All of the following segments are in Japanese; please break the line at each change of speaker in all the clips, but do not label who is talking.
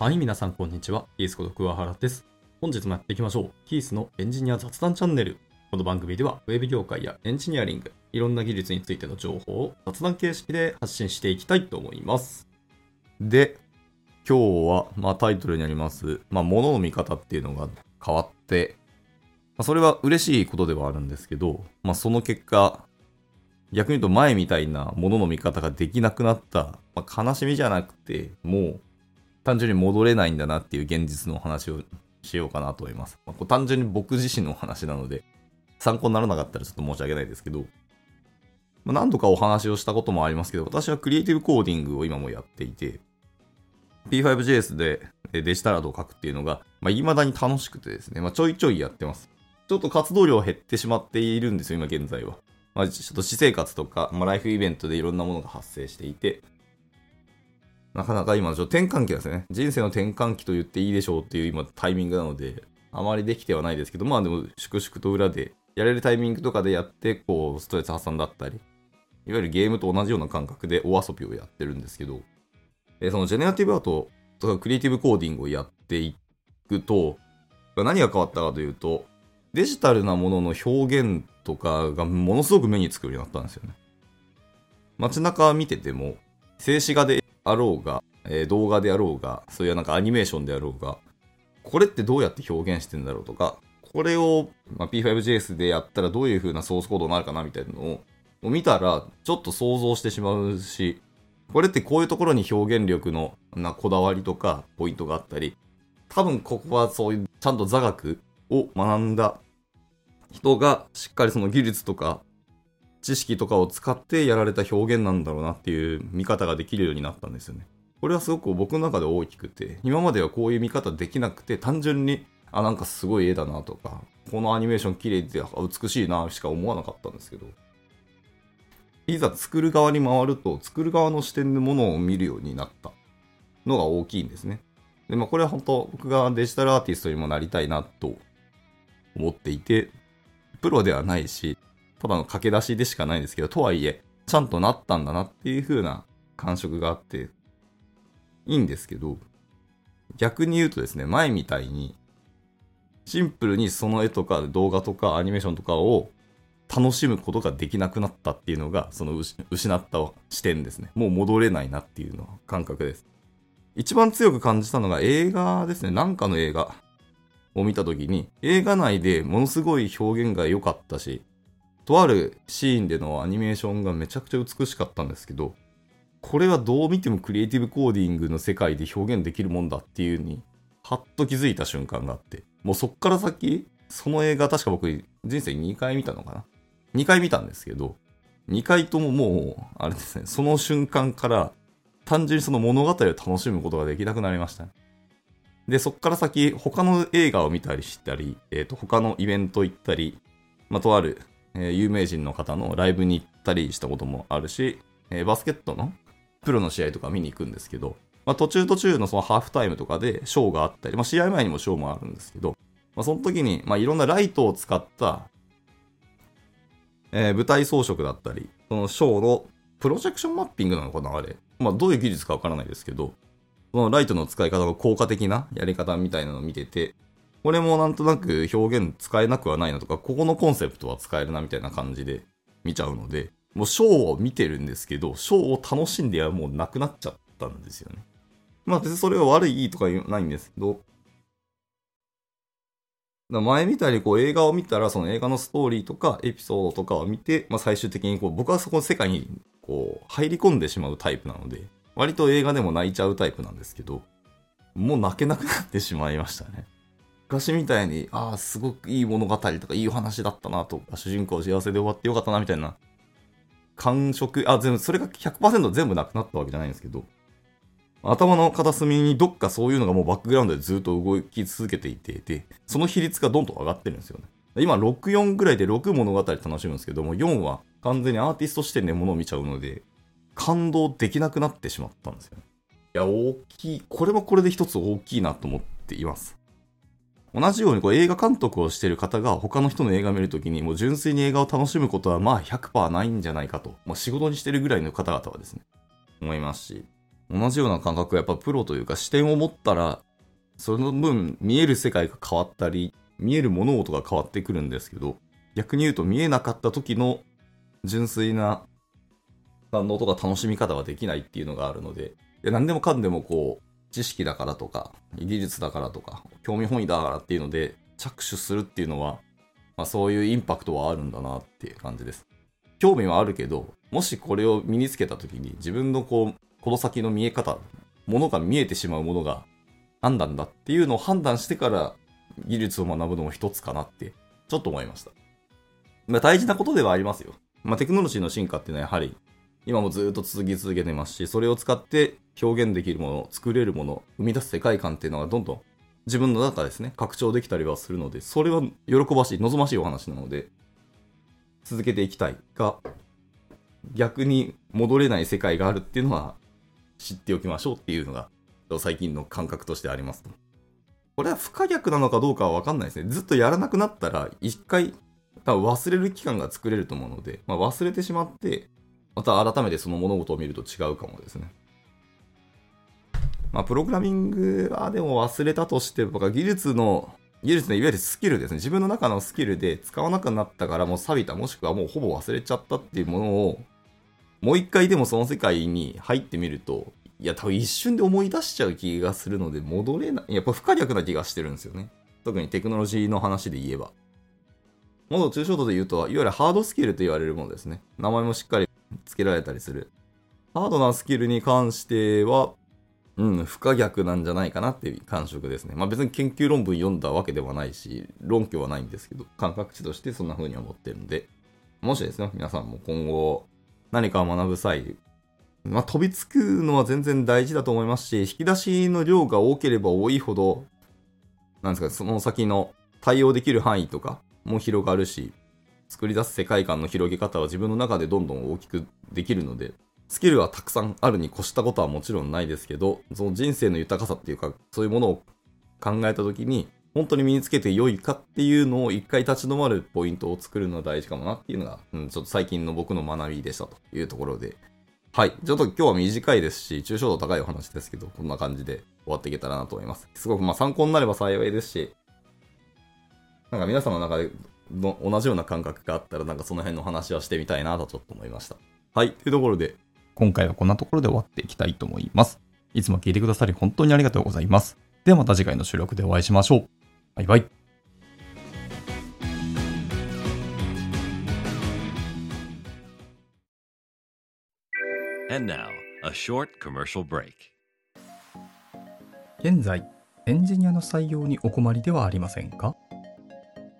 はい、皆さんこんにちは。キースこと桑原です。本日もやっていきましょう。キースのエンジニア雑談チャンネル。この番組では、ウェブ業界やエンジニアリング、いろんな技術についての情報を雑談形式で発信していきたいと思います。で、今日は、まあタイトルにあります、まあ物の見方っていうのが変わって、まあ、それは嬉しいことではあるんですけど、まあその結果、逆に言うと前みたいなものの見方ができなくなった、まあ、悲しみじゃなくて、もう単純に戻れないんだなっていう現実のお話をしようかなと思います。まあ、これ単純に僕自身のお話なので、参考にならなかったらちょっと申し訳ないですけど、まあ、何度かお話をしたこともありますけど、私はクリエイティブコーディングを今もやっていて、P5JS でデジタルアドを書くっていうのが、まあ、未だに楽しくてですね、まあ、ちょいちょいやってます。ちょっと活動量減ってしまっているんですよ、今現在は。まあ、ちょっと私生活とか、まあ、ライフイベントでいろんなものが発生していて、なかなか今ちょっと転換期ですね。人生の転換期と言っていいでしょうっていう今タイミングなので、あまりできてはないですけど、まあでも粛々と裏で、やれるタイミングとかでやって、こう、ストレス発散だったり、いわゆるゲームと同じような感覚でお遊びをやってるんですけど、えーそのジェネラティブアートとかクリエイティブコーディングをやっていくと、何が変わったかというと、デジタルなものの表現とかがものすごく目につくようになったんですよね。街中見てても、静止画であろうが、えー動画であろうが、そういうなんかアニメーションであろうが、これってどうやって表現してんだろうとか、これを、まあ、P5JS でやったらどういう風なソースコードになるかなみたいなのを見たら、ちょっと想像してしまうし、これってこういうところに表現力のなこだわりとかポイントがあったり、多分ここはそういうちゃんと座学を学んだ人がしっかりその技術とか知識とかを使ってやられた表現なんだろうなっていう見方ができるようになったんですよね。これはすごく僕の中で大きくて、今まではこういう見方できなくて、単純に、あ、なんかすごい絵だなとか、このアニメーション綺麗で美しいなしか思わなかったんですけど、いざ作る側に回ると、作る側の視点でものを見るようになったのが大きいんですね。で、まあこれは本当僕がデジタルアーティストにもなりたいなと思っていて、プロではないし、ただの駆け出しでしかないんですけど、とはいえ、ちゃんとなったんだなっていう風な感触があって、いいんですけど、逆に言うとですね、前みたいに、シンプルにその絵とか動画とかアニメーションとかを楽しむことができなくなったっていうのが、その失った視点ですね。もう戻れないなっていうのは感覚です。一番強く感じたのが映画ですね。なんかの映画を見たときに、映画内でものすごい表現が良かったし、とあるシーンでのアニメーションがめちゃくちゃ美しかったんですけど、これはどう見てもクリエイティブコーディングの世界で表現できるもんだっていうに、はっと気づいた瞬間があって、もうそっから先、その映画確か僕人生2回見たのかな ?2 回見たんですけど、2回とももう、あれですね、その瞬間から単純にその物語を楽しむことができなくなりましたね。で、そっから先、他の映画を見たりしたり、えっ、と、他のイベント行ったり、まあ、とある、えー有名人の方のライブに行ったりしたこともあるし、えーバスケットのプロの試合とか見に行くんですけど、まあ、途中途中のそのハーフタイムとかでショーがあったり、まあ、試合前にもショーもあるんですけど、まあ、その時に、まあ、いろんなライトを使った、えー舞台装飾だったり、そのショーのプロジェクションマッピングなのかなあれ。まあ、どういう技術かわからないですけど、そのライトの使い方が効果的なやり方みたいなのを見てて、これもなんとなく表現使えなくはないなとか、ここのコンセプトは使えるなみたいな感じで見ちゃうので、もうショーを見てるんですけど、ショーを楽しんではもうなくなっちゃったんですよね。まあ別にそれは悪いとか言うないんですけど、だ前みたいにこう映画を見たら、その映画のストーリーとかエピソードとかを見て、まあ最終的にこう僕はそこの世界にこう入り込んでしまうタイプなので、割と映画でも泣いちゃうタイプなんですけど、もう泣けなくなってしまいましたね。昔みたいに、ああ、すごくいい物語とかいいお話だったなとか、主人公幸せで終わってよかったなみたいな感触、あ、全部、それが100%全部なくなったわけじゃないんですけど、頭の片隅にどっかそういうのがもうバックグラウンドでずっと動き続けていて、で、その比率がどんどん上がってるんですよね。今、6、4ぐらいで6物語楽しむんですけども、4は完全にアーティスト視点で物を見ちゃうので、感動できなくなってしまったんですよね。いや、大きい、これはこれで一つ大きいなと思っています。同じようにこう映画監督をしている方が他の人の映画を見るときにもう純粋に映画を楽しむことはまあ100%ないんじゃないかと、まあ、仕事にしてるぐらいの方々はですね、思いますし、同じような感覚はやっぱプロというか視点を持ったら、その分見える世界が変わったり、見える物事が変わってくるんですけど、逆に言うと見えなかった時の純粋な感動とか楽しみ方はできないっていうのがあるので、いや何でもかんでもこう、知識だからとか、技術だからとか、興味本位だからっていうので、着手するっていうのは、まあそういうインパクトはあるんだなっていう感じです。興味はあるけど、もしこれを身につけた時に自分のこう、この先の見え方、ものが見えてしまうものが何なんだっていうのを判断してから技術を学ぶのも一つかなってちょっと思いました。まあ大事なことではありますよ。まあテクノロジーの進化っていうのはやはり今もずっと続き続けてますし、それを使って表現できるもの、作れるもの、生み出す世界観っていうのがどんどん自分の中ですね、拡張できたりはするので、それは喜ばしい、望ましいお話なので、続けていきたいが、逆に戻れない世界があるっていうのは知っておきましょうっていうのが最近の感覚としてありますと。これは不可逆なのかどうかはわかんないですね。ずっとやらなくなったら一回多分忘れる期間が作れると思うので、まあ、忘れてしまって、また改めてその物事を見ると違うかもですね。まあ、プログラミングはでも忘れたとして僕は技術の、技術のいわゆるスキルですね。自分の中のスキルで使わなくなったからもう錆びた、もしくはもうほぼ忘れちゃったっていうものを、もう一回でもその世界に入ってみると、いや、多分一瞬で思い出しちゃう気がするので、戻れない。やっぱ不可逆な気がしてるんですよね。特にテクノロジーの話で言えば。もっと抽象度で言うと、いわゆるハードスキルと言われるものですね。名前もしっかり付けられたりする。ハードなスキルに関しては、うん、不可逆なんじゃないかなっていう感触ですね。まあ別に研究論文読んだわけではないし、論拠はないんですけど、感覚値としてそんな風に思ってるんで、もしですね、皆さんも今後何かを学ぶ際、まあ飛びつくのは全然大事だと思いますし、引き出しの量が多ければ多いほど、なんですか、その先の対応できる範囲とかも広がるし、作り出す世界観の広げ方は自分の中でどんどん大きくできるので、スキルはたくさんあるに越したことはもちろんないですけど、その人生の豊かさっていうか、そういうものを考えたときに、本当に身につけて良いかっていうのを一回立ち止まるポイントを作るのは大事かもなっていうのが、うん、ちょっと最近の僕の学びでしたというところで、はい。ちょっと今日は短いですし、抽象度高いお話ですけど、こんな感じで終わっていけたらなと思います。すごくまあ参考になれば幸いですし、なんか皆様の中での同じような感覚があったら、なんかその辺の話はしてみたいなとちょっと思いました。はい。というところで、今回はこんなところで終わっていきたいと思います。いつも聞いてくださり本当にありがとうございます。ではまた次回の収録でお会いしましょう。バイバイ。現在、エンジニアの採用にお困りではありませんか？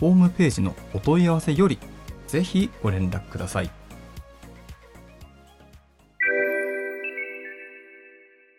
ホームページのお問い合わせより、ぜひご連絡ください。